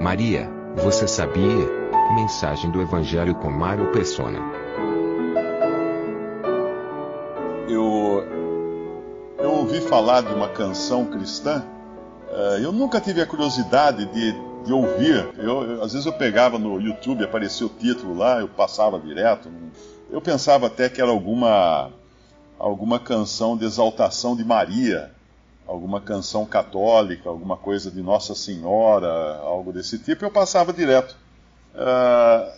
Maria, você sabia? Mensagem do Evangelho com Mário Persona. eu, eu ouvi falar de uma canção cristã. eh, eu nunca tive a curiosidade de, de ouvir. Eu, às vezes eu pegava no YouTube, aparecia o título lá, eu passava direto. Eu pensava até que era alguma, alguma canção de exaltação de Maria, alguma canção católica, alguma coisa de Nossa Senhora, algo desse tipo. Eu passava direto. Ah,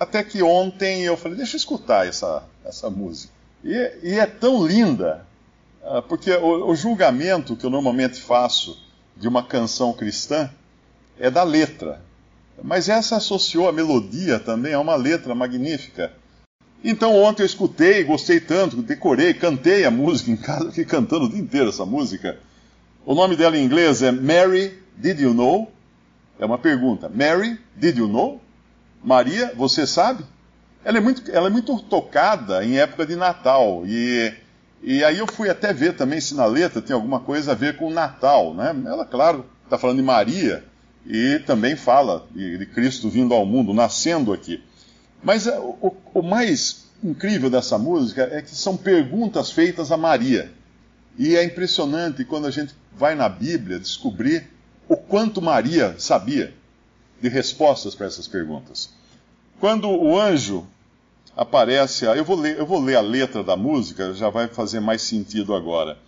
até que ontem eu falei, deixa eu escutar essa, essa música. E, e é tão linda, ah, porque o, o julgamento que eu normalmente faço de uma canção cristã é da letra. Mas essa associou a melodia também a uma letra magnífica. Então ontem eu escutei, gostei tanto, decorei, cantei a música em casa, fiquei cantando o dia inteiro essa música. O nome dela em inglês é Mary, Did You Know? É uma pergunta. Mary, Did You Know? Maria, você sabe? Ela é muito, ela é muito tocada em época de Natal. E, e aí eu fui até ver também se na letra tem alguma coisa a ver com Natal. Né? Ela, claro, está falando de Maria e também fala de Cristo vindo ao mundo, nascendo aqui. Mas é, o, o mais incrível dessa música é que são perguntas feitas a Maria. E é impressionante quando a gente vai na Bíblia descobrir o quanto Maria sabia de respostas para essas perguntas. Quando o anjo aparece, eu vou, ler, eu vou ler a letra da música, já vai fazer mais sentido agora.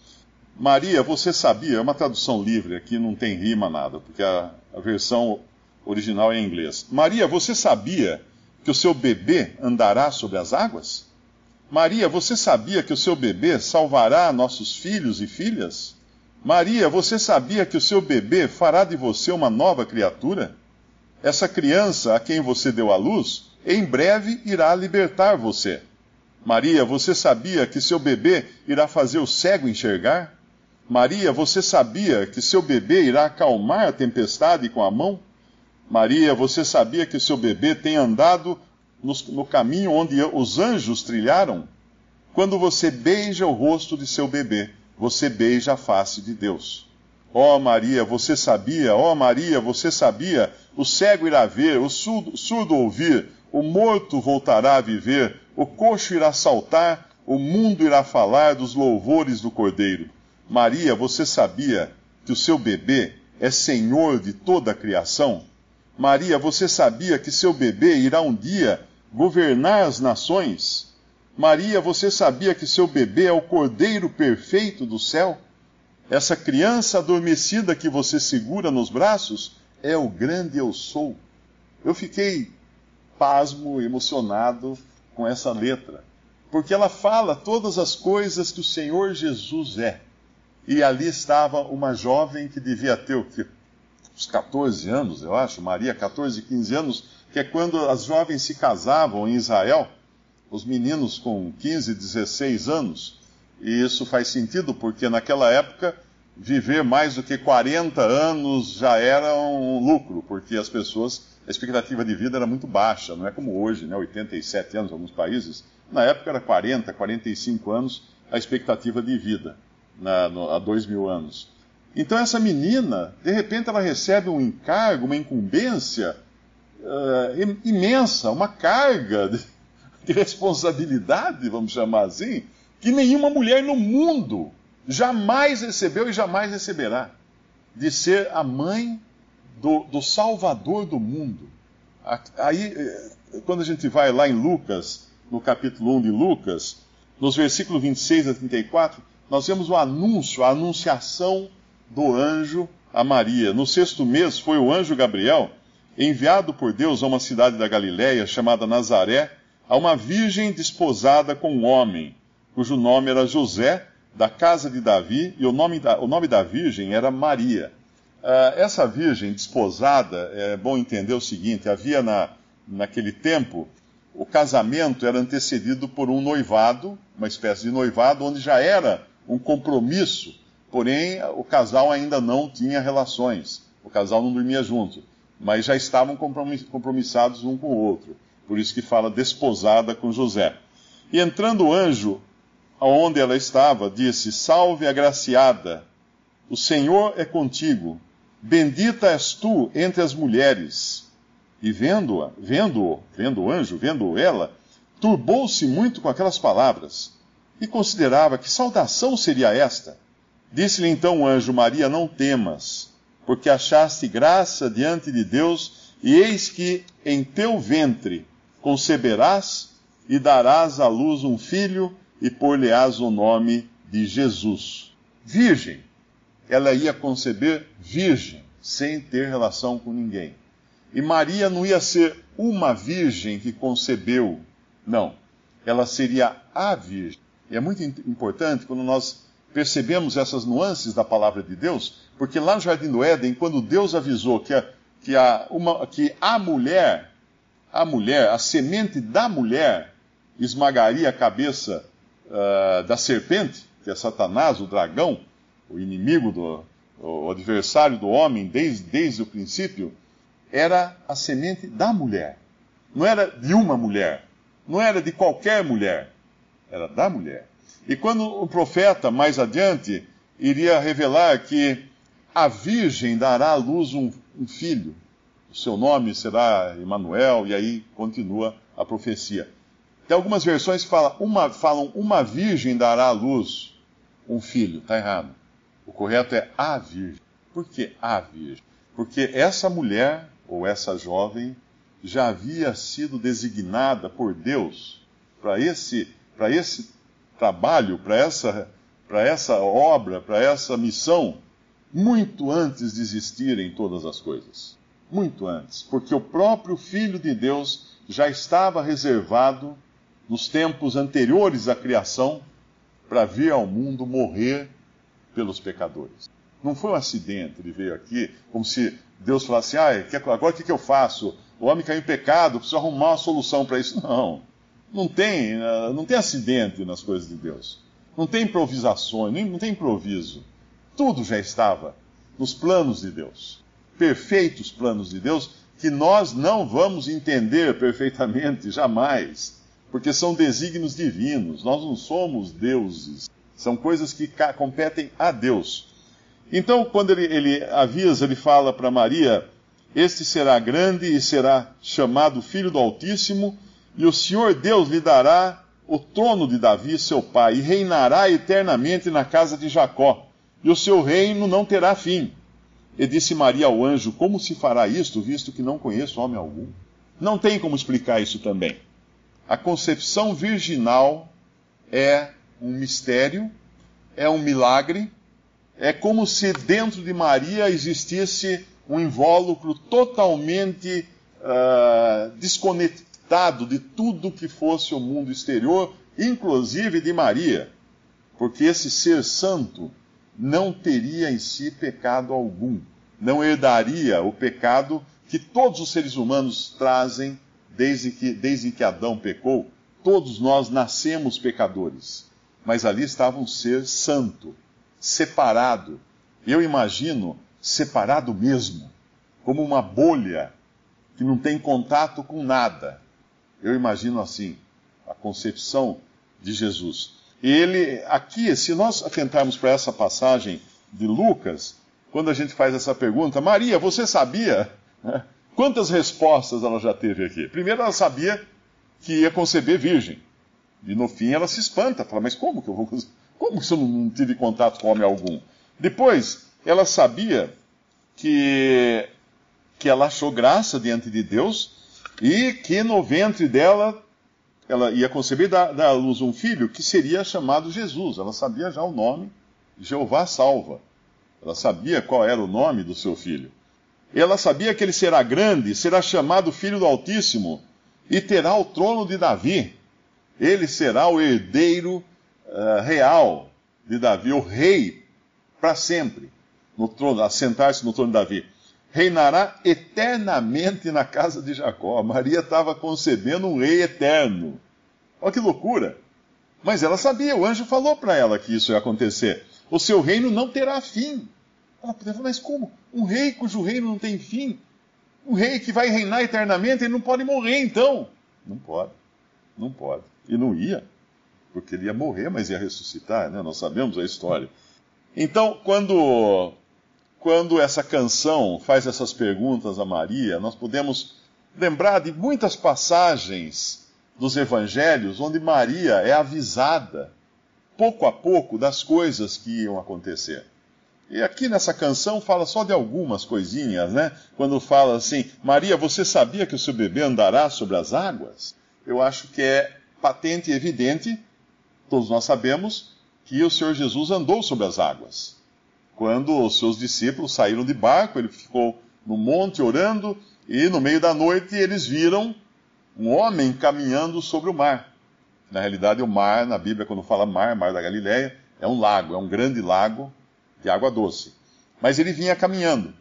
Maria, você sabia? É uma tradução livre, aqui não tem rima nada, porque a, a versão original é em inglês. Maria, você sabia que o seu bebê andará sobre as águas? Maria, você sabia que o seu bebê salvará nossos filhos e filhas? Maria, você sabia que o seu bebê fará de você uma nova criatura? Essa criança a quem você deu à luz, em breve irá libertar você. Maria, você sabia que seu bebê irá fazer o cego enxergar? Maria, você sabia que seu bebê irá acalmar a tempestade com a mão? Maria, você sabia que seu bebê tem andado no, no caminho onde os anjos trilharam? Quando você beija o rosto de seu bebê, você beija a face de Deus. Ó oh, Maria, você sabia, ó oh, Maria, você sabia, o cego irá ver, o surdo, surdo ouvir, o morto voltará a viver, o coxo irá saltar, o mundo irá falar dos louvores do Cordeiro. Maria, você sabia que o seu bebê é senhor de toda a criação? Maria, você sabia que seu bebê irá um dia governar as nações? Maria, você sabia que seu bebê é o Cordeiro perfeito do céu? Essa criança adormecida que você segura nos braços é o grande eu sou. Eu fiquei pasmo, emocionado com essa letra, porque ela fala todas as coisas que o Senhor Jesus é. E ali estava uma jovem que devia ter o quê? Uns 14 anos, eu acho, Maria, 14, 15 anos, que é quando as jovens se casavam em Israel, os meninos com 15, 16 anos. E isso faz sentido porque naquela época viver mais do que 40 anos já era um lucro, porque as pessoas, a expectativa de vida era muito baixa, não é como hoje, né, 87 anos em alguns países. Na época era 40, 45 anos a expectativa de vida, na, no, há dois mil anos. Então essa menina, de repente ela recebe um encargo, uma incumbência uh, imensa, uma carga de, de responsabilidade, vamos chamar assim, que nenhuma mulher no mundo jamais recebeu e jamais receberá, de ser a mãe do, do Salvador do mundo. Aí, quando a gente vai lá em Lucas, no capítulo 1 de Lucas, nos versículos 26 a 34, nós vemos o anúncio, a anunciação do anjo a Maria. No sexto mês foi o anjo Gabriel enviado por Deus a uma cidade da Galiléia chamada Nazaré, a uma virgem desposada com um homem, cujo nome era José, da casa de Davi, e o nome da, o nome da virgem era Maria. Uh, essa virgem desposada, é bom entender o seguinte: havia na, naquele tempo, o casamento era antecedido por um noivado, uma espécie de noivado, onde já era um compromisso, porém o casal ainda não tinha relações, o casal não dormia junto, mas já estavam compromissados um com o outro. Por isso que fala desposada com José. E entrando o anjo aonde ela estava, disse: Salve agraciada, o Senhor é contigo, bendita és tu entre as mulheres. E vendo-a, vendo-o, vendo o anjo, vendo ela, turbou-se muito com aquelas palavras e considerava que saudação seria esta. Disse-lhe então o anjo: Maria, não temas, porque achaste graça diante de Deus, e eis que em teu ventre conceberás e darás à luz um filho, e por-lhe-ás o nome de Jesus. Virgem, ela ia conceber virgem, sem ter relação com ninguém. E Maria não ia ser uma virgem que concebeu, não. Ela seria a virgem. E é muito importante quando nós percebemos essas nuances da palavra de Deus, porque lá no Jardim do Éden, quando Deus avisou que a, que a, uma, que a mulher, a mulher, a semente da mulher, esmagaria a cabeça uh, da serpente, que é Satanás, o dragão, o inimigo, do, o adversário do homem desde, desde o princípio, era a semente da mulher. Não era de uma mulher. Não era de qualquer mulher. Era da mulher. E quando o profeta, mais adiante, iria revelar que a virgem dará à luz um, um filho, o seu nome será Emanuel, e aí continua a profecia. Tem algumas versões que falam uma, falam uma virgem dará à luz um filho. Está errado. O correto é a virgem. Por que a virgem? Porque essa mulher ou essa jovem já havia sido designada por Deus para esse, para esse trabalho, para essa, para essa obra, para essa missão, muito antes de existirem todas as coisas. Muito antes. Porque o próprio Filho de Deus já estava reservado nos tempos anteriores à criação para vir ao mundo morrer pelos pecadores. Não foi um acidente, ele veio aqui como se Deus falasse, ah, agora o que, que eu faço? O homem caiu em pecado, preciso arrumar uma solução para isso. Não, não tem, ah, não tem acidente nas coisas de Deus. Não tem improvisações, não tem improviso. Tudo já estava nos planos de Deus. Perfeitos planos de Deus que nós não vamos entender perfeitamente, jamais. Porque são desígnios divinos. Nós não somos deuses. São coisas que competem a Deus. Então, quando ele, ele avisa, ele fala para Maria: Este será grande e será chamado Filho do Altíssimo, e o Senhor Deus lhe dará o trono de Davi, seu pai, e reinará eternamente na casa de Jacó, e o seu reino não terá fim. E disse Maria ao anjo: Como se fará isto, visto que não conheço homem algum? Não tem como explicar isso também. A concepção virginal é um mistério, é um milagre é como se dentro de Maria existisse um invólucro totalmente uh, desconectado de tudo que fosse o mundo exterior, inclusive de Maria, porque esse ser santo não teria em si pecado algum, não herdaria o pecado que todos os seres humanos trazem desde que, desde que Adão pecou. Todos nós nascemos pecadores, mas ali estava um ser santo separado. Eu imagino separado mesmo, como uma bolha que não tem contato com nada. Eu imagino assim a concepção de Jesus. Ele, aqui, se nós atentarmos para essa passagem de Lucas, quando a gente faz essa pergunta, Maria, você sabia? Quantas respostas ela já teve aqui? Primeiro, ela sabia que ia conceber virgem. E no fim ela se espanta, fala, mas como que eu vou como se eu não tive contato com homem algum? Depois, ela sabia que, que ela achou graça diante de Deus e que no ventre dela ela ia conceber da, da luz um filho que seria chamado Jesus. Ela sabia já o nome, Jeová salva. Ela sabia qual era o nome do seu filho. Ela sabia que ele será grande, será chamado Filho do Altíssimo e terá o trono de Davi. Ele será o herdeiro uh, real de Davi, o rei, para sempre, no trono, assentar-se no trono de Davi. Reinará eternamente na casa de Jacó. Maria estava concebendo um rei eterno. Olha que loucura! Mas ela sabia, o anjo falou para ela que isso ia acontecer. O seu reino não terá fim. Ela poderia falar, mas como? Um rei cujo reino não tem fim? Um rei que vai reinar eternamente, ele não pode morrer então. Não pode. Não pode. E não ia. Porque ele ia morrer, mas ia ressuscitar, né? Nós sabemos a história. Então, quando, quando essa canção faz essas perguntas a Maria, nós podemos lembrar de muitas passagens dos evangelhos onde Maria é avisada, pouco a pouco, das coisas que iam acontecer. E aqui nessa canção fala só de algumas coisinhas, né? Quando fala assim, Maria, você sabia que o seu bebê andará sobre as águas? Eu acho que é patente e evidente, todos nós sabemos, que o Senhor Jesus andou sobre as águas. Quando os seus discípulos saíram de barco, ele ficou no monte orando, e no meio da noite eles viram um homem caminhando sobre o mar. Na realidade, o mar, na Bíblia, quando fala mar, mar da Galileia, é um lago, é um grande lago de água doce. Mas ele vinha caminhando.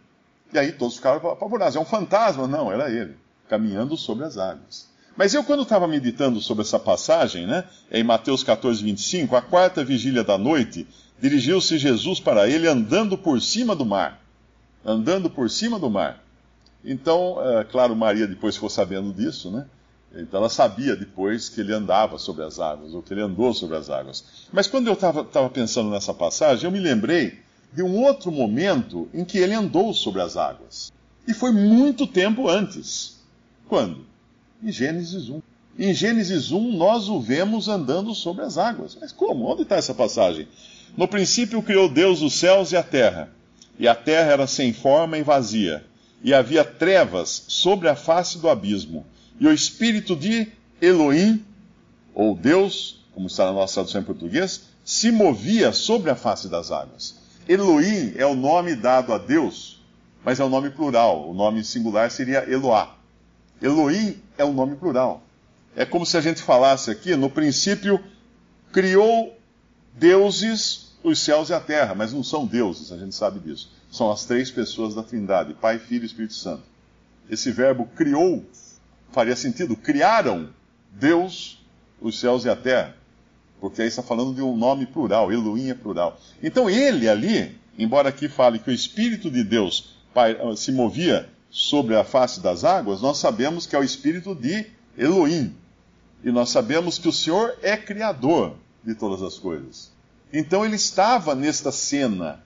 E aí todos ficaram apavorados. É um fantasma? Não, era ele, caminhando sobre as águas. Mas eu, quando estava meditando sobre essa passagem, né, em Mateus 14, 25, a quarta vigília da noite, dirigiu-se Jesus para ele andando por cima do mar. Andando por cima do mar. Então, é, claro, Maria depois ficou sabendo disso, né? Então ela sabia depois que ele andava sobre as águas, ou que ele andou sobre as águas. Mas quando eu estava pensando nessa passagem, eu me lembrei de um outro momento em que ele andou sobre as águas. E foi muito tempo antes. Quando? Em Gênesis 1. Em Gênesis 1, nós o vemos andando sobre as águas. Mas como? Onde está essa passagem? No princípio criou Deus os céus e a terra. E a terra era sem forma e vazia. E havia trevas sobre a face do abismo e o espírito de Elohim, ou Deus, como está na nossa tradução em português, se movia sobre a face das águas. Elohim é o nome dado a Deus, mas é o nome plural. O nome singular seria Eloá. Elohim é o nome plural. É como se a gente falasse aqui, no princípio, criou deuses os céus e a terra, mas não são deuses, a gente sabe disso. São as três pessoas da Trindade, Pai, Filho e Espírito Santo. Esse verbo criou faria sentido. Criaram Deus os céus e a terra. Porque aí está falando de um nome plural, Elohim é plural. Então ele ali, embora aqui fale que o Espírito de Deus se movia sobre a face das águas, nós sabemos que é o Espírito de Elohim. E nós sabemos que o Senhor é criador de todas as coisas. Então ele estava nesta cena,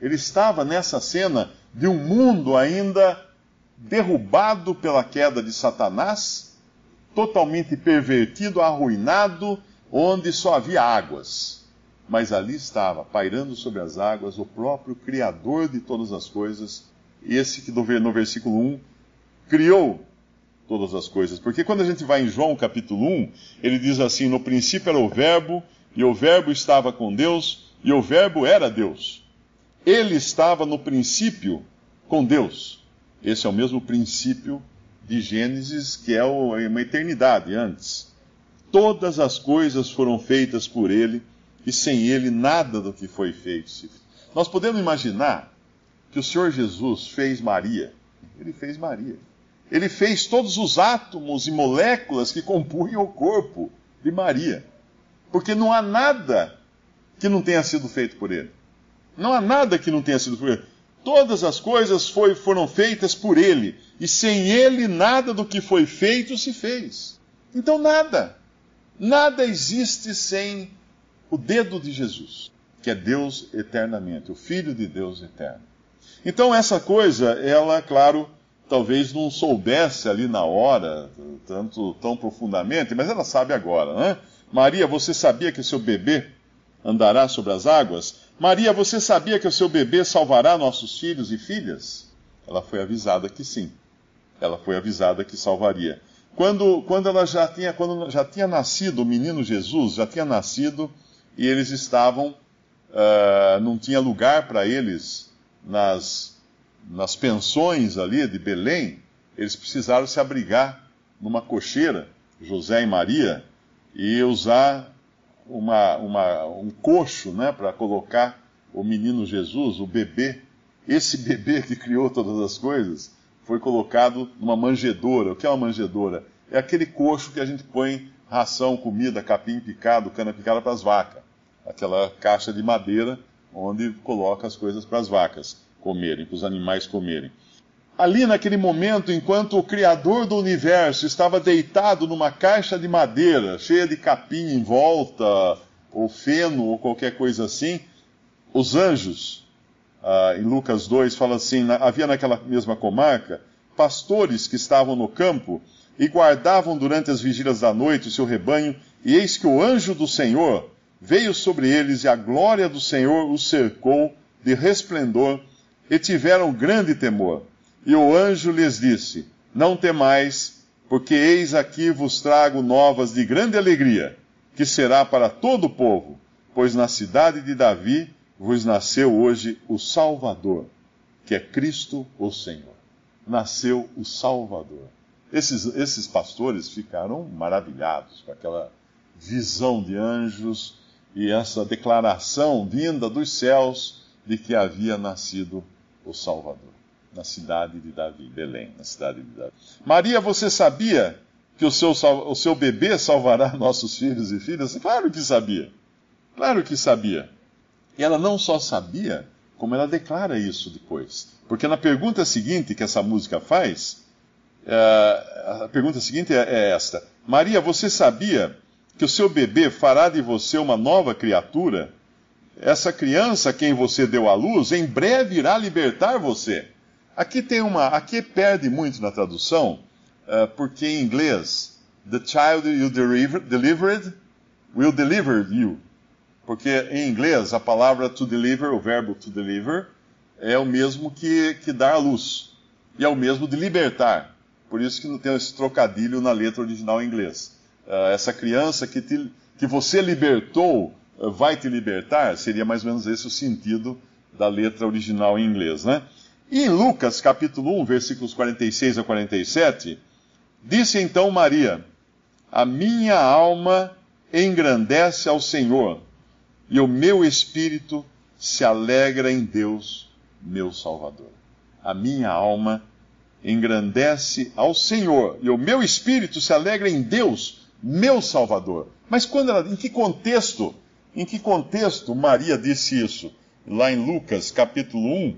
ele estava nessa cena de um mundo ainda derrubado pela queda de Satanás, totalmente pervertido, arruinado, onde só havia águas. Mas ali estava, pairando sobre as águas, o próprio Criador de todas as coisas, esse que no versículo 1 criou todas as coisas. Porque quando a gente vai em João capítulo 1, ele diz assim: No princípio era o Verbo, e o Verbo estava com Deus, e o Verbo era Deus. Ele estava no princípio com Deus. Esse é o mesmo princípio de Gênesis, que é uma eternidade antes. Todas as coisas foram feitas por ele, e sem ele nada do que foi feito. Nós podemos imaginar que o Senhor Jesus fez Maria. Ele fez Maria. Ele fez todos os átomos e moléculas que compunham o corpo de Maria. Porque não há nada que não tenha sido feito por ele. Não há nada que não tenha sido por ele. Todas as coisas foi, foram feitas por Ele, e sem Ele nada do que foi feito se fez. Então, nada. Nada existe sem o dedo de Jesus, que é Deus eternamente, o Filho de Deus eterno. Então, essa coisa, ela, claro, talvez não soubesse ali na hora, tanto tão profundamente, mas ela sabe agora, né? Maria, você sabia que seu bebê andará sobre as águas? Maria, você sabia que o seu bebê salvará nossos filhos e filhas? Ela foi avisada que sim. Ela foi avisada que salvaria. Quando, quando ela já tinha, quando já tinha nascido, o menino Jesus já tinha nascido e eles estavam, uh, não tinha lugar para eles nas, nas pensões ali de Belém, eles precisaram se abrigar numa cocheira, José e Maria, e usar uma, uma, um coxo né, para colocar o menino Jesus, o bebê. Esse bebê que criou todas as coisas foi colocado numa manjedoura. O que é uma manjedoura? É aquele coxo que a gente põe ração, comida, capim picado, cana picada para as vacas. Aquela caixa de madeira onde coloca as coisas para as vacas comerem, para os animais comerem. Ali naquele momento, enquanto o Criador do universo estava deitado numa caixa de madeira, cheia de capim em volta, ou feno, ou qualquer coisa assim, os anjos, ah, em Lucas 2, fala assim: havia naquela mesma comarca pastores que estavam no campo e guardavam durante as vigílias da noite o seu rebanho, e eis que o anjo do Senhor veio sobre eles, e a glória do Senhor os cercou de resplendor, e tiveram grande temor. E o anjo lhes disse: Não temais, porque eis aqui vos trago novas de grande alegria, que será para todo o povo, pois na cidade de Davi vos nasceu hoje o Salvador, que é Cristo o Senhor. Nasceu o Salvador. Esses, esses pastores ficaram maravilhados com aquela visão de anjos e essa declaração vinda dos céus de que havia nascido o Salvador na cidade de Davi, Belém, na cidade de Davi. Maria, você sabia que o seu, o seu bebê salvará nossos filhos e filhas? Claro que sabia. Claro que sabia. E ela não só sabia, como ela declara isso depois. Porque na pergunta seguinte que essa música faz, é, a pergunta seguinte é, é esta: Maria, você sabia que o seu bebê fará de você uma nova criatura? Essa criança a quem você deu à luz, em breve irá libertar você. Aqui tem uma. Aqui perde muito na tradução, uh, porque em inglês, the child you delivered will deliver you. Porque em inglês a palavra to deliver, o verbo to deliver, é o mesmo que, que dar à luz. E é o mesmo de libertar. Por isso que não tem esse trocadilho na letra original em inglês. Uh, essa criança que, te, que você libertou vai te libertar, seria mais ou menos esse o sentido da letra original em inglês, né? E em Lucas, capítulo 1, versículos 46 a 47, disse então Maria: A minha alma engrandece ao Senhor, e o meu espírito se alegra em Deus, meu Salvador. A minha alma engrandece ao Senhor, e o meu espírito se alegra em Deus, meu Salvador. Mas quando ela, em que contexto? Em que contexto Maria disse isso? Lá em Lucas, capítulo 1,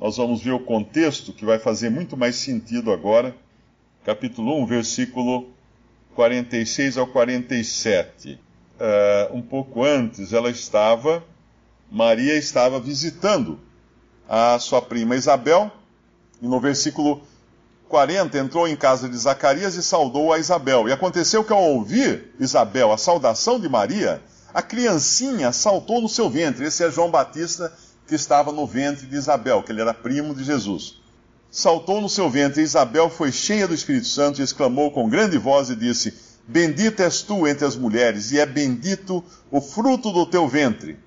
nós vamos ver o contexto que vai fazer muito mais sentido agora. Capítulo 1, versículo 46 ao 47. Uh, eh, um pouco antes, ela estava, Maria estava visitando a sua prima Isabel, e no versículo 40 entrou em casa de Zacarias e saudou a Isabel. E aconteceu que ao ouvir Isabel a saudação de Maria, a criancinha saltou no seu ventre. Esse é João Batista que estava no ventre de Isabel, que ele era primo de Jesus. Saltou no seu ventre, Isabel foi cheia do Espírito Santo e exclamou com grande voz e disse: Bendita és tu entre as mulheres, e é bendito o fruto do teu ventre.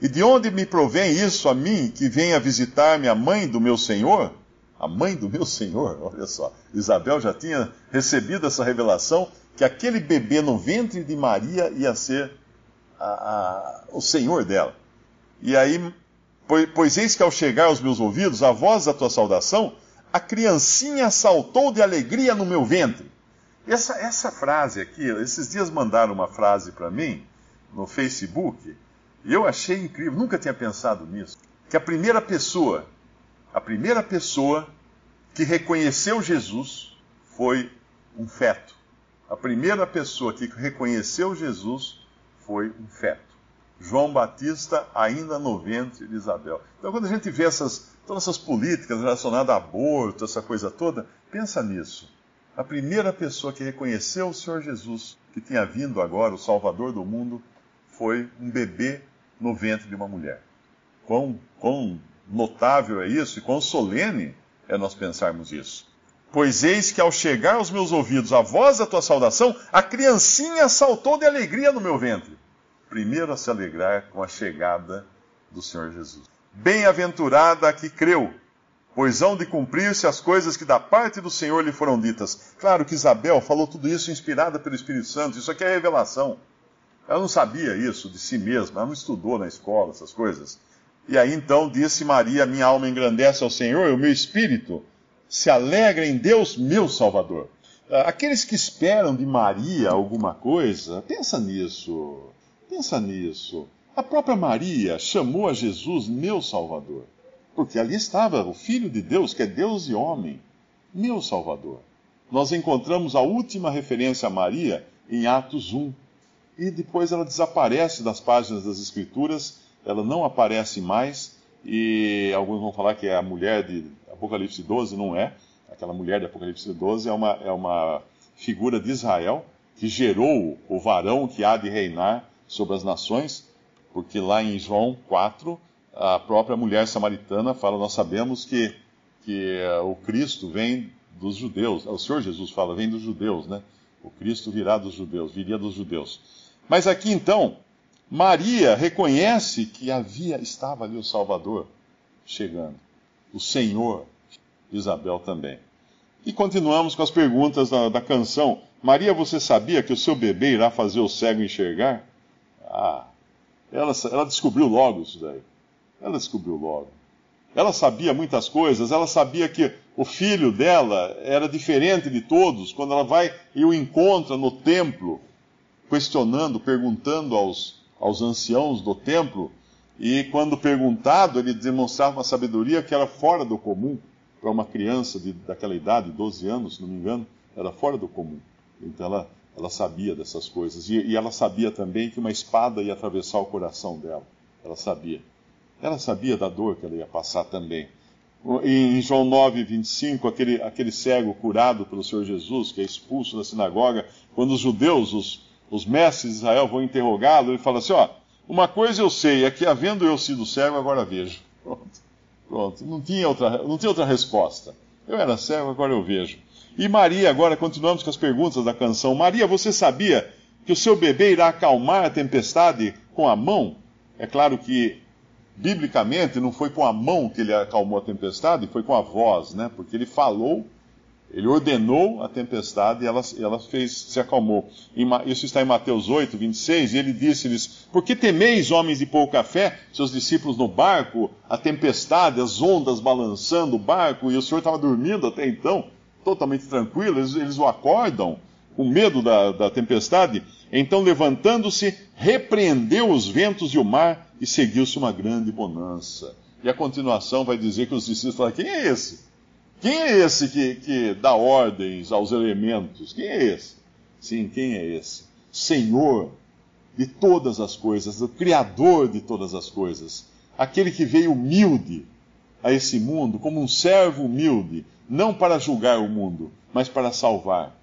E de onde me provém isso a mim, que venha visitar-me a mãe do meu Senhor? A mãe do meu Senhor, olha só. Isabel já tinha recebido essa revelação que aquele bebê no ventre de Maria ia ser a, o Senhor dela. E aí Pois, pois eis que ao chegar aos meus ouvidos a voz da tua saudação, a criancinha saltou de alegria no meu ventre. Essa, essa frase aqui, esses dias mandaram uma frase para mim no Facebook, e eu achei incrível, nunca tinha pensado nisso. Que a primeira pessoa, a primeira pessoa que reconheceu Jesus foi um feto. A primeira pessoa que reconheceu Jesus foi um feto. João Batista ainda no ventre de Isabel. Então, quando a gente vê essas, todas essas políticas relacionadas a aborto, essa coisa toda, pensa nisso. A primeira pessoa que reconheceu o Senhor Jesus, que tinha vindo agora, o Salvador do mundo, foi um bebê no ventre de uma mulher. Quão, quão notável é isso e quão solene é nós pensarmos isso. Pois eis que ao chegar aos meus ouvidos a voz da tua saudação, a criancinha saltou de alegria no meu ventre primeiro a se alegrar com a chegada do Senhor Jesus. Bem-aventurada a que creu, pois hão de cumprir-se as coisas que da parte do Senhor lhe foram ditas. Claro que Isabel falou tudo isso inspirada pelo Espírito Santo, isso aqui é revelação. Ela não sabia isso de si mesma, ela não estudou na escola essas coisas. E aí então disse Maria: Minha alma engrandece ao Senhor, e o meu espírito se alegra em Deus, meu Salvador. Ah, aqueles que esperam de Maria alguma coisa, pensa nisso, pensa nisso. A própria Maria chamou a Jesus meu Salvador, porque ali estava o Filho de Deus, que é Deus e homem, meu Salvador. Nós encontramos a última referência a Maria em Atos 1, e depois ela desaparece das páginas das Escrituras ela não aparece mais, e alguns vão falar que é a mulher de Apocalipse 12, não é. Aquela mulher de Apocalipse 12 é uma, é uma figura de Israel que gerou o varão que há de reinar sobre as nações, porque lá em João 4, a própria mulher samaritana fala: Nós sabemos que, que uh, o Cristo vem dos judeus, o Senhor Jesus fala, vem dos judeus, né? O Cristo virá dos judeus, viria dos judeus. Mas aqui então, Maria reconhece que havia estava ali o Salvador chegando, o Senhor, Isabel também. E continuamos com as perguntas da, da canção. Maria, você sabia que o seu bebê irá fazer o cego enxergar? Ah, ela, ela descobriu logo isso daí. Ela descobriu logo. Ela sabia muitas coisas, ela sabia que o filho dela era diferente de todos. Quando ela vai e o encontra no templo, questionando, perguntando aos, aos anciãos do templo, e quando perguntado, ele demonstrava uma sabedoria que era fora do comum para uma criança de, daquela idade, 12 anos, se não me engano, era fora do comum. Então ela, ela sabia dessas coisas. E, e ela sabia também que uma espada ia atravessar o coração dela. Ela sabia. Ela sabia da dor que ela ia passar também. Em João 9, 25, aquele, aquele cego curado pelo Senhor Jesus, que é expulso da sinagoga, quando os judeus, os, os mestres de Israel vão interrogá-lo, ele fala assim: ó, uma coisa eu sei, é que havendo eu sido cego, agora vejo. Pronto. Pronto. Não tinha outra, não tinha outra resposta. Eu era cego, agora eu vejo. E Maria, agora continuamos com as perguntas da canção. Maria, você sabia que o seu bebê irá acalmar a tempestade com a mão? É claro que, biblicamente, não foi com a mão que ele acalmou a tempestade, foi com a voz, né? Porque ele falou ele ordenou a tempestade e ela, ela fez, se acalmou. Isso está em Mateus 8, 26, e ele disse-lhes: Por que temeis, homens de pouca fé, seus discípulos no barco, a tempestade, as ondas balançando o barco, e o Senhor estava dormindo até então, totalmente tranquilo, eles, eles o acordam, com medo da, da tempestade. Então, levantando-se, repreendeu os ventos e o mar, e seguiu-se uma grande bonança. E a continuação vai dizer que os discípulos falaram: Quem é esse? Quem é esse que, que dá ordens aos elementos? Quem é esse? Sim, quem é esse? Senhor de todas as coisas, o Criador de todas as coisas, aquele que veio humilde a esse mundo, como um servo humilde, não para julgar o mundo, mas para salvar.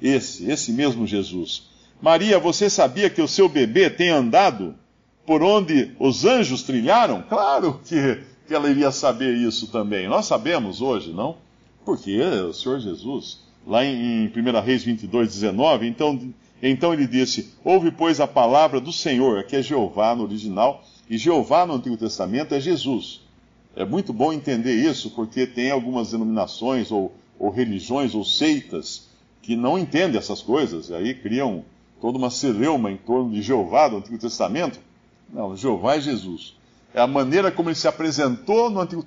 Esse, esse mesmo Jesus. Maria, você sabia que o seu bebê tem andado por onde os anjos trilharam? Claro que que ela iria saber isso também? Nós sabemos hoje, não? Porque o Senhor Jesus, lá em, 1 Reis 22, 19, então, então ele disse: Ouve, pois, a palavra do Senhor, que é Jeová no original, e Jeová no Antigo Testamento é Jesus. É muito bom entender isso, porque tem algumas denominações, ou, ou religiões, ou seitas, que não entendem essas coisas, e aí criam toda uma celeuma em torno de Jeová do Antigo Testamento. Não, Jeová é Jesus. É a maneira como ele se apresentou no Antigo,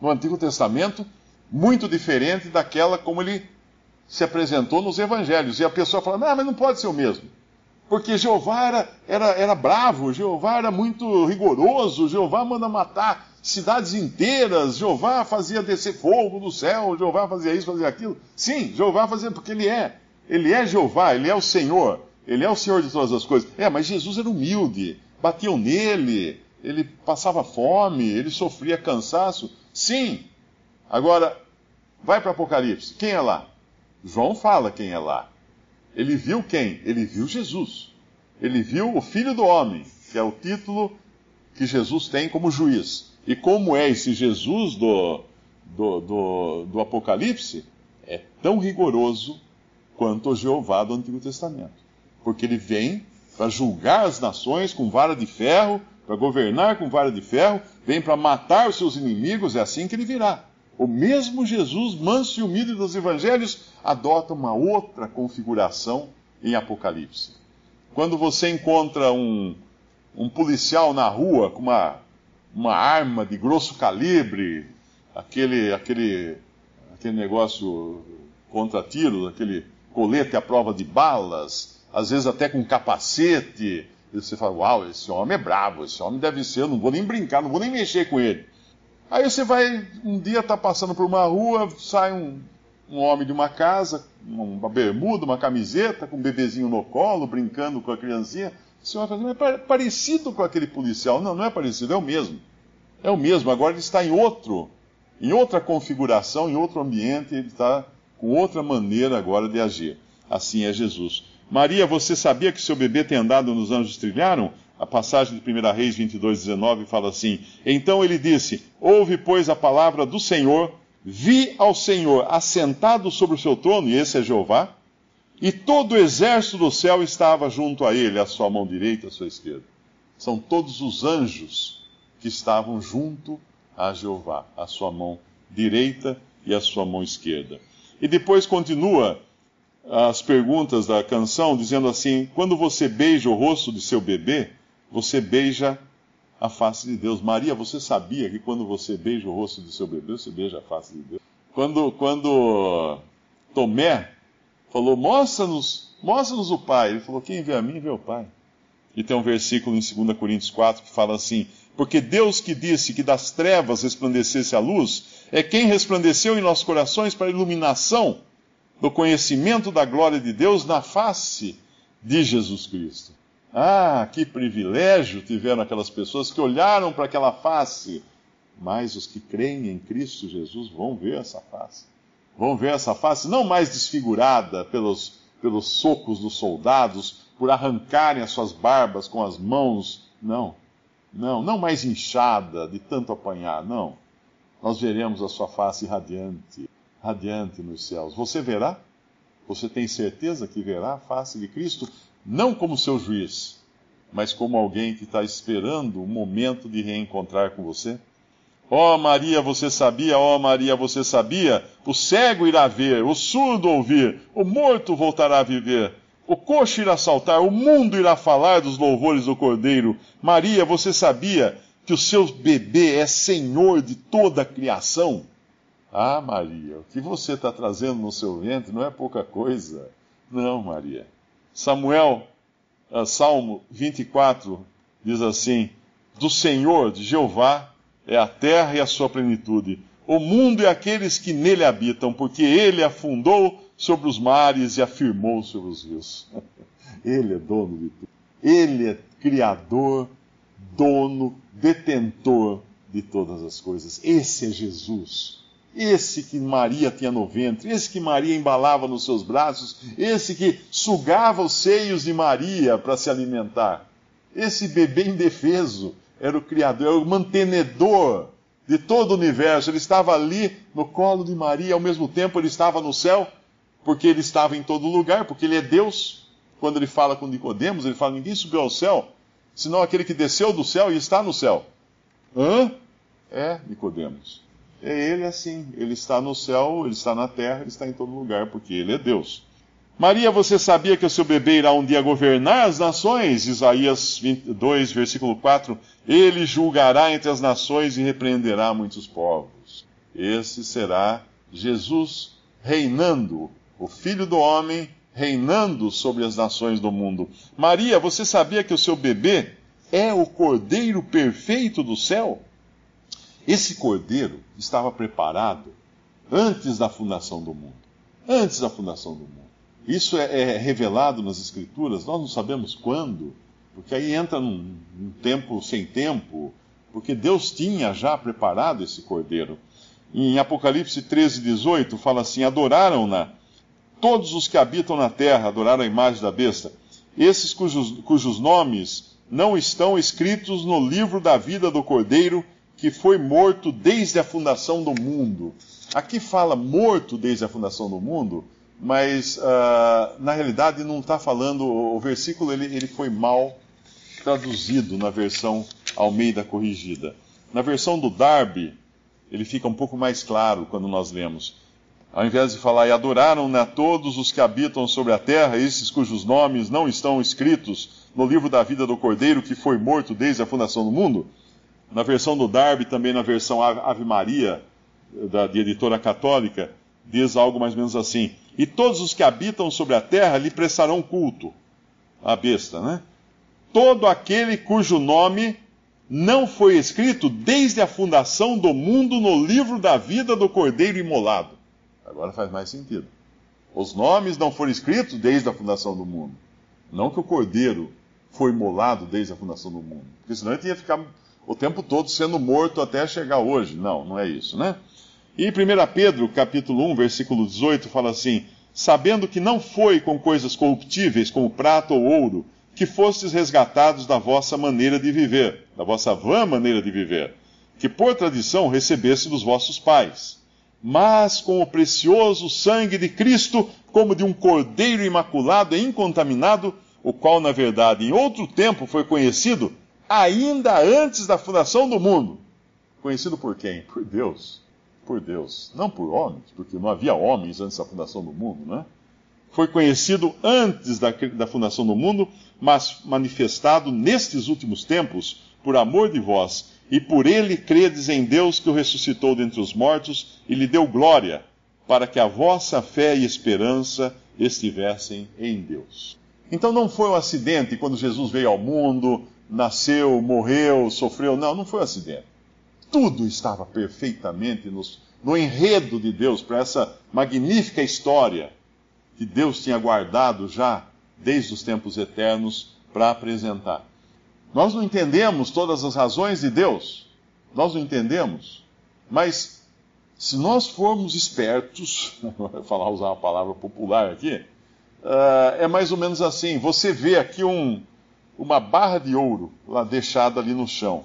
no Antigo Testamento, muito diferente daquela como ele se apresentou nos Evangelhos. E a pessoa fala, não, mas não pode ser o mesmo. Porque Jeová era, era, era bravo, Jeová era muito rigoroso, Jeová manda matar cidades inteiras, Jeová fazia descer fogo do céu, Jeová fazia isso, fazia aquilo. Sim, Jeová fazia, porque ele é. Ele é Jeová, ele é o Senhor, ele é o Senhor de todas as coisas. É, mas Jesus era humilde, batiam nele, ele passava fome, ele sofria cansaço. Sim. Agora, vai para Apocalipse. Quem é lá? João fala quem é lá. Ele viu quem? Ele viu Jesus. Ele viu o Filho do Homem, que é o título que Jesus tem como juiz. E como é esse Jesus do, do, do, do Apocalipse? É tão rigoroso quanto o Jeová do Antigo Testamento. Porque ele vem para julgar as nações com vara de ferro para governar com vara de ferro, vem para matar os seus inimigos, é assim que ele virá. O mesmo Jesus, manso e humilde dos evangelhos, adota uma outra configuração em Apocalipse. Quando você encontra um, um policial na rua com uma, uma arma de grosso calibre, aquele, aquele, aquele negócio contra tiros, aquele colete à prova de balas, às vezes até com capacete, você fala, uau, esse homem é bravo, esse homem deve ser, eu não vou nem brincar, não vou nem mexer com ele. Aí você vai, um dia está passando por uma rua, sai um, um homem de uma casa, uma bermuda, uma camiseta, com um bebezinho no colo, brincando com a criancinha. Você vai fazer, é parecido com aquele policial. Não, não é parecido, é o mesmo. É o mesmo, agora ele está em outro, em outra configuração, em outro ambiente, ele está com outra maneira agora de agir. Assim é Jesus. Maria, você sabia que seu bebê tem andado nos anjos trilharam? A passagem de 1 Reis 22, 19 fala assim: Então ele disse: Ouve, pois, a palavra do Senhor, vi ao Senhor assentado sobre o seu trono, e esse é Jeová, e todo o exército do céu estava junto a ele, à sua mão direita à sua esquerda. São todos os anjos que estavam junto a Jeová, à sua mão direita e à sua mão esquerda. E depois continua as perguntas da canção dizendo assim: quando você beija o rosto de seu bebê, você beija a face de Deus. Maria, você sabia que quando você beija o rosto do seu bebê, você beija a face de Deus? Quando, quando Tomé falou, mostra-nos, mostra-nos o Pai, ele falou, quem vê a mim, vê o Pai. E tem um versículo em 2 Coríntios 4 que fala assim, porque Deus que disse que das trevas resplandecesse a luz, é quem resplandeceu em nossos corações para a iluminação do conhecimento da glória de Deus na face de Jesus Cristo. Ah, que privilégio tiveram aquelas pessoas que olharam para aquela face. Mas os que creem em Cristo Jesus vão ver essa face. Vão ver essa face não mais desfigurada pelos, pelos socos dos soldados, por arrancarem as suas barbas com as mãos. Não. Não, não mais inchada de tanto apanhar, não. Nós veremos a sua face radiante, radiante nos céus. Você verá? Você tem certeza que verá a face de Cristo? não como seu juiz, mas como alguém que está esperando o momento de reencontrar com você? Ó oh, Maria, você sabia, ó oh, Maria, você sabia? O cego irá ver, o surdo ouvir, o morto voltará a viver, o coxo irá saltar, o mundo irá falar dos louvores do Cordeiro. Maria, você sabia que o seu bebê é senhor de toda a criação? Ah, Maria, o que você está trazendo no seu ventre não é pouca coisa. Não, Maria. Samuel, uh, Salmo 24, diz assim: Do Senhor, de Jeová, é a terra e a sua plenitude, o mundo e aqueles que nele habitam, porque ele afundou sobre os mares e afirmou sobre os rios. ele é dono de tudo. Ele é criador, dono, detentor de todas as coisas. Esse é Jesus esse que Maria tinha no ventre, esse que Maria embalava nos seus braços, esse que sugava os seios de Maria para se alimentar. Esse bebê indefeso era o Criador, era o mantenedor de todo o universo. Ele estava ali no colo de Maria, ao mesmo tempo ele estava no céu, porque ele estava em todo lugar, porque ele é Deus. Quando ele fala com Nicodemos, ele fala: ninguém subiu ao céu, senão aquele que desceu do céu e está no céu. Hã? É, Nicodemos. É ele assim, ele está no céu, ele está na terra, ele está em todo lugar, porque ele é Deus. Maria, você sabia que o seu bebê irá um dia governar as nações? Isaías 22, versículo 4. Ele julgará entre as nações e repreenderá muitos povos. Esse será Jesus reinando, o Filho do Homem reinando sobre as nações do mundo. Maria, você sabia que o seu bebê é o Cordeiro perfeito do céu? Esse cordeiro estava preparado antes da fundação do mundo. Antes da fundação do mundo. Isso é, é revelado nas Escrituras, nós não sabemos quando, porque aí entra num, num tempo sem tempo, porque Deus tinha já preparado esse cordeiro. Em Apocalipse 13, 18, fala assim: Adoraram-na todos os que habitam na terra, adoraram a imagem da besta, esses cujos, cujos nomes não estão escritos no livro da vida do cordeiro que foi morto desde a fundação do mundo. Aqui fala morto desde a fundação do mundo, mas uh, na realidade não está falando, o versículo ele, ele foi mal traduzido na versão Almeida corrigida. Na versão do Darby, ele fica um pouco mais claro quando nós lemos. Ao invés de falar, e adoraram-na todos os que habitam sobre a terra, esses cujos nomes não estão escritos no livro da vida do Cordeiro, que foi morto desde a fundação do mundo. Na versão do Darby, também na versão Ave Maria, da, de editora católica, diz algo mais ou menos assim: E todos os que habitam sobre a terra lhe prestarão culto. A besta, né? Todo aquele cujo nome não foi escrito desde a fundação do mundo no livro da vida do Cordeiro imolado. Agora faz mais sentido. Os nomes não foram escritos desde a fundação do mundo. Não que o Cordeiro foi imolado desde a fundação do mundo. Porque senão ele ia ficar o tempo todo sendo morto até chegar hoje. Não, não é isso, né? E 1 Pedro, capítulo 1, versículo 18, fala assim: Sabendo que não foi com coisas corruptíveis, como prata ou ouro, que fostes resgatados da vossa maneira de viver, da vossa vã maneira de viver, que por tradição recebesse dos vossos pais, mas com o precioso sangue de Cristo, como de um cordeiro imaculado e incontaminado, o qual, na verdade, em outro tempo foi conhecido, ainda antes da fundação do mundo. Conhecido por quem? Por Deus por Deus, não por homens, porque não havia homens antes da fundação do mundo, né? Foi conhecido antes da, da fundação do mundo, mas manifestado nestes últimos tempos por amor de vós, e por ele credes em Deus que o ressuscitou dentre os mortos e lhe deu glória, para que a vossa fé e esperança estivessem em Deus. Então não foi um acidente quando Jesus veio ao mundo, nasceu, morreu, sofreu. Não, não foi um acidente tudo estava perfeitamente no enredo de Deus para essa magnífica história que Deus tinha guardado já desde os tempos eternos para apresentar. Nós não entendemos todas as razões de Deus, nós não entendemos, mas se nós formos espertos, vou falar usar uma palavra popular aqui, uh, é mais ou menos assim: você vê aqui um, uma barra de ouro lá deixada ali no chão.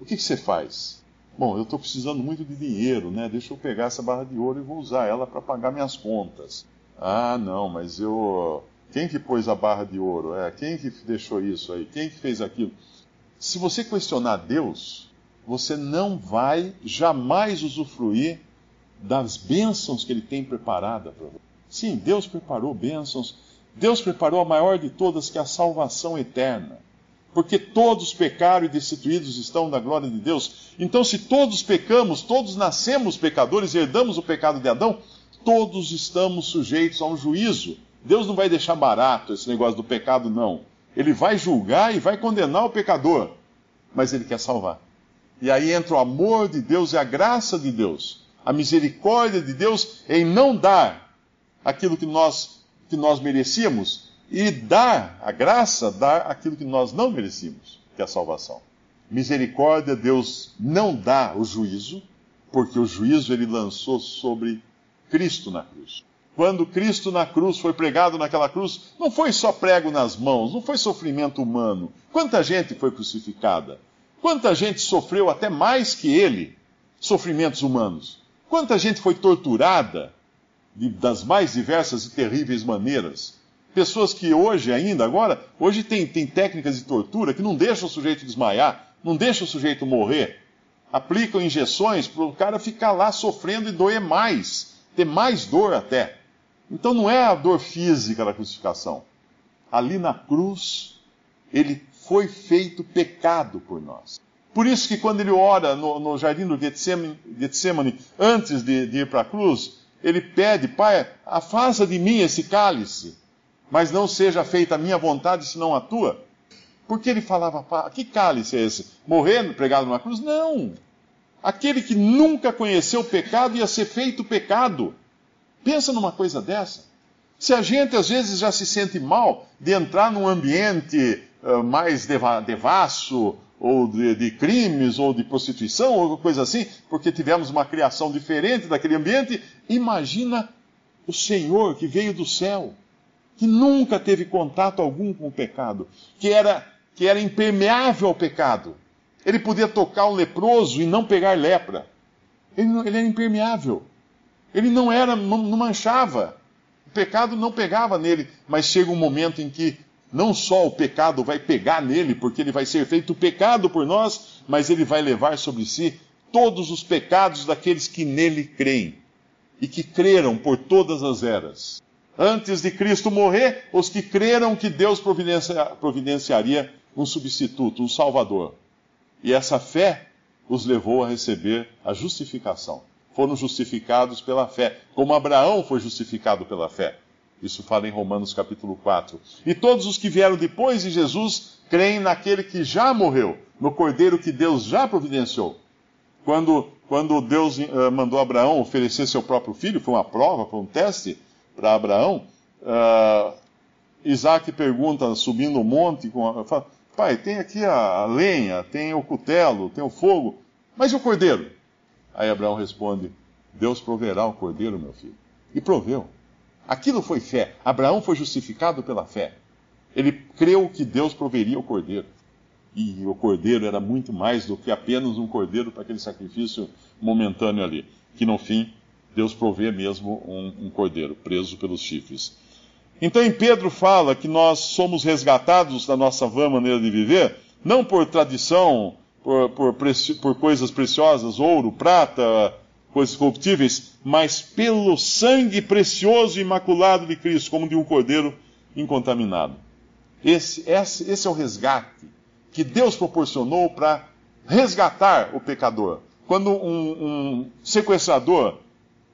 O que, que você faz? Bom, eu estou precisando muito de dinheiro, né? Deixa eu pegar essa barra de ouro e vou usar ela para pagar minhas contas. Ah, não, mas eu. Quem que pôs a barra de ouro? É, quem que deixou isso aí? Quem que fez aquilo? Se você questionar Deus, você não vai jamais usufruir das bênçãos que Ele tem preparada para você. Sim, Deus preparou bênçãos. Deus preparou a maior de todas, que é a salvação eterna porque todos pecaram e destituídos estão da glória de Deus. Então, se todos pecamos, todos nascemos pecadores, herdamos o pecado de Adão, todos estamos sujeitos a um juízo. Deus não vai deixar barato esse negócio do pecado, não. Ele vai julgar e vai condenar o pecador, mas ele quer salvar. E aí entra o amor de Deus e a graça de Deus, a misericórdia de Deus em não dar aquilo que nós, que nós merecíamos, e dar a graça, dar aquilo que nós não merecíamos, que é a salvação. Misericórdia, Deus não dá o juízo, porque o juízo ele lançou sobre Cristo na cruz. Quando Cristo na cruz foi pregado naquela cruz, não foi só prego nas mãos, não foi sofrimento humano. Quanta gente foi crucificada? Quanta gente sofreu até mais que ele sofrimentos humanos? Quanta gente foi torturada das mais diversas e terríveis maneiras? Pessoas que hoje ainda, agora, hoje tem, tem técnicas de tortura que não deixam o sujeito desmaiar, não deixam o sujeito morrer. Aplicam injeções para o cara ficar lá sofrendo e doer mais, ter mais dor até. Então não é a dor física da crucificação. Ali na cruz, ele foi feito pecado por nós. Por isso que quando ele ora no, no jardim do Getsemane, antes de, de ir para a cruz, ele pede, Pai, afasta de mim esse cálice mas não seja feita a minha vontade, senão a tua. Porque ele falava, que cálice é esse? Morrer pregado numa cruz? Não. Aquele que nunca conheceu o pecado ia ser feito pecado. Pensa numa coisa dessa. Se a gente às vezes já se sente mal de entrar num ambiente uh, mais deva devasso, ou de, de, crimes, ou de prostituição, ou coisa assim, porque tivemos uma criação diferente daquele ambiente, imagina o Senhor que veio do céu que nunca teve contato algum com o pecado, que era, que era impermeável ao pecado. Ele podia tocar um leproso e não pegar lepra. Ele, ele era impermeável. Ele não era, não, não manchava. O pecado não pegava nele, mas chega um momento em que não só o pecado vai pegar nele, porque ele vai ser feito pecado por nós, mas ele vai levar sobre si todos os pecados daqueles que nele creem. e que creram por todas as eras. Antes de Cristo morrer, os que creram que Deus providencia, providenciaria um substituto, um salvador. E essa fé os levou a receber a justificação. Foram justificados pela fé, como Abraão foi justificado pela fé. Isso fala em Romanos capítulo 4. E todos os que vieram depois de Jesus creem naquele que já morreu, no cordeiro que Deus já providenciou. Quando, quando Deus uh, mandou Abraão oferecer seu próprio filho, foi uma prova, foi um teste para Abraão. Uh, Isaac pergunta, subindo o monte, com a, fala, pai, tem aqui a, a lenha, tem o cutelo, tem o fogo, mas e o cordeiro? Aí Abraão responde: Deus proverá o cordeiro, meu filho. E proveu. Aquilo foi fé. Abraão foi justificado pela fé. Ele creu que Deus proveria o cordeiro. E o cordeiro era muito mais do que apenas um cordeiro para aquele sacrifício momentâneo ali. Que no fim, Deus provê mesmo um, um cordeiro preso pelos chifres. Então, em Pedro fala que nós somos resgatados da nossa vã maneira de viver, não por tradição, por, por, por coisas preciosas, ouro, prata, coisas corruptíveis, mas pelo sangue precioso e imaculado de Cristo, como de um cordeiro incontaminado. Esse, esse, esse é o resgate que Deus proporcionou para resgatar o pecador. Quando um, um sequestrador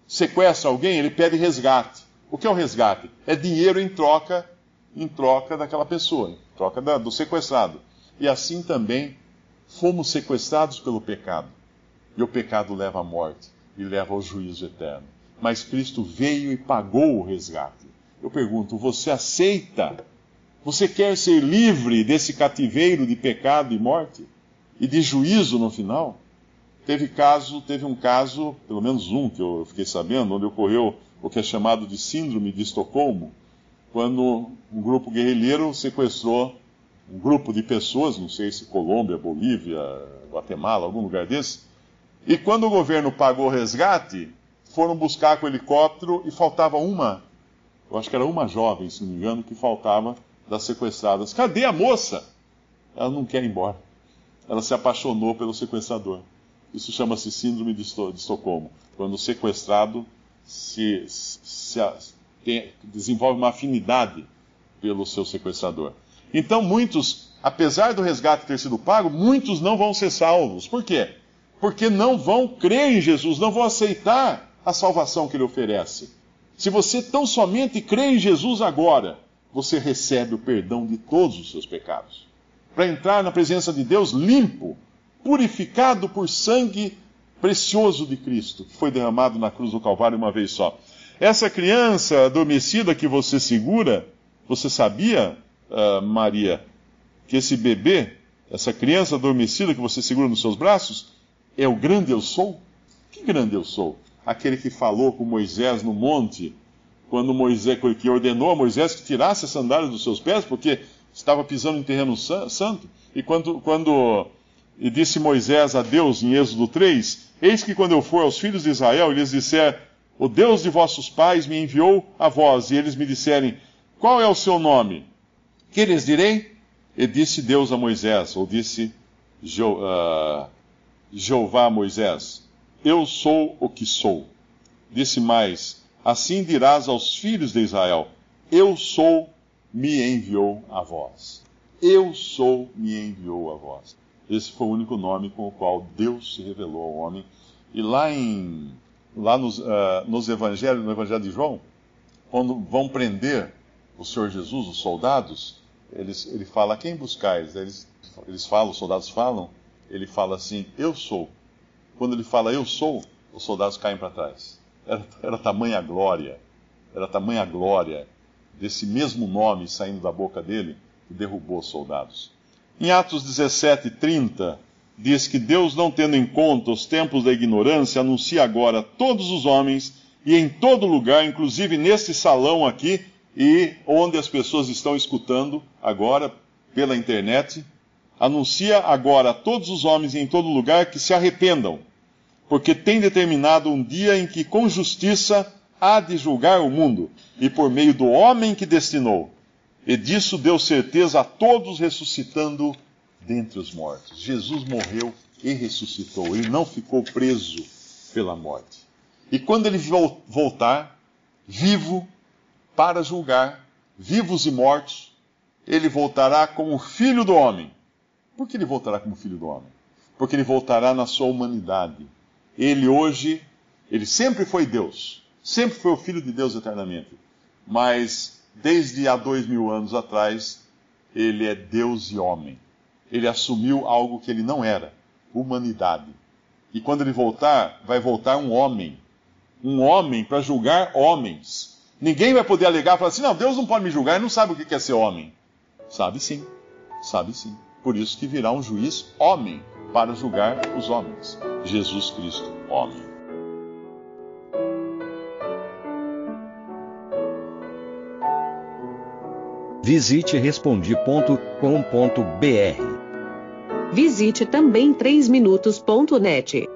sequestra alguém, ele pede resgate. O que é o resgate? É dinheiro em troca, em troca daquela pessoa, em troca da, do sequestrado. E assim também fomos sequestrados pelo pecado. E o pecado leva à morte e leva ao juízo eterno. Mas Cristo veio e pagou o resgate. Eu pergunto, você aceita? Você quer ser livre desse cativeiro de pecado e morte? E de juízo no final? Teve caso, teve um caso, pelo menos um que eu fiquei sabendo, onde ocorreu o que é chamado de síndrome de Estocolmo, quando um grupo guerrilheiro sequestrou um grupo de pessoas, não sei se Colômbia, Bolívia, Guatemala, algum lugar desse, e quando o governo pagou o resgate, foram buscar com o helicóptero e faltava uma, eu acho que era uma jovem, se não me engano, que faltava das sequestradas. Cadê a moça? Ela não quer ir embora. Ela se apaixonou pelo sequestrador. Isso chama-se síndrome de, Estocolmo, quando o sequestrado se, se, tem, desenvolve uma afinidade pelo seu sequestrador. Então, muitos, apesar do resgate ter sido pago, muitos não vão ser salvos. Por quê? Porque não vão crer em Jesus, não vão aceitar a salvação que ele oferece. Se você tão somente crê em Jesus agora, você recebe o perdão de todos os seus pecados. Para entrar na presença de Deus limpo, purificado por sangue precioso de Cristo, que foi derramado na cruz do Calvário uma vez só. Essa criança adormecida que você segura, você sabia, uh, Maria, que esse bebê, essa criança adormecida que você segura nos seus braços, é o grande eu sou? Que grande eu sou? Aquele que falou com Moisés no monte, quando Moisés, que ordenou a Moisés que tirasse as sandálias dos seus pés, porque estava pisando em terreno santo. E quando, quando e disse Moisés a Deus em Êxodo 3: Eis que quando eu for aos filhos de Israel e lhes disser, O Deus de vossos pais me enviou a vós, e eles me disserem, Qual é o seu nome? Que lhes direi? E disse Deus a Moisés, ou disse uh, Jeová Moisés: Eu sou o que sou. Disse mais: Assim dirás aos filhos de Israel: Eu sou, me enviou a vós. Eu sou, me enviou a vós. Esse foi o único nome com o qual Deus se revelou ao homem. E lá em lá nos, uh, nos evangelhos, no evangelho de João, quando vão prender o Senhor Jesus, os soldados, eles, ele fala, quem buscais? Eles, eles falam, os soldados falam, ele fala assim: Eu sou. Quando ele fala eu sou, os soldados caem para trás. Era, era tamanha glória, era tamanha glória desse mesmo nome saindo da boca dele que derrubou os soldados. Em Atos 17, 30, diz que Deus, não tendo em conta os tempos da ignorância, anuncia agora a todos os homens e em todo lugar, inclusive neste salão aqui, e onde as pessoas estão escutando agora pela internet, anuncia agora a todos os homens em todo lugar que se arrependam, porque tem determinado um dia em que com justiça há de julgar o mundo, e por meio do homem que destinou. E disso deu certeza a todos ressuscitando dentre os mortos. Jesus morreu e ressuscitou, ele não ficou preso pela morte. E quando ele voltar, vivo, para julgar vivos e mortos, ele voltará como filho do homem. Por que ele voltará como filho do homem? Porque ele voltará na sua humanidade. Ele hoje, ele sempre foi Deus, sempre foi o filho de Deus eternamente. Mas desde há dois mil anos atrás, ele é Deus e homem. Ele assumiu algo que ele não era, humanidade. E quando ele voltar, vai voltar um homem. Um homem para julgar homens. Ninguém vai poder alegar e falar assim: não, Deus não pode me julgar, ele não sabe o que é ser homem. Sabe sim, sabe sim. Por isso que virá um juiz homem para julgar os homens. Jesus Cristo, homem. Visite respondi.com.br. Visite também 3minutos.net.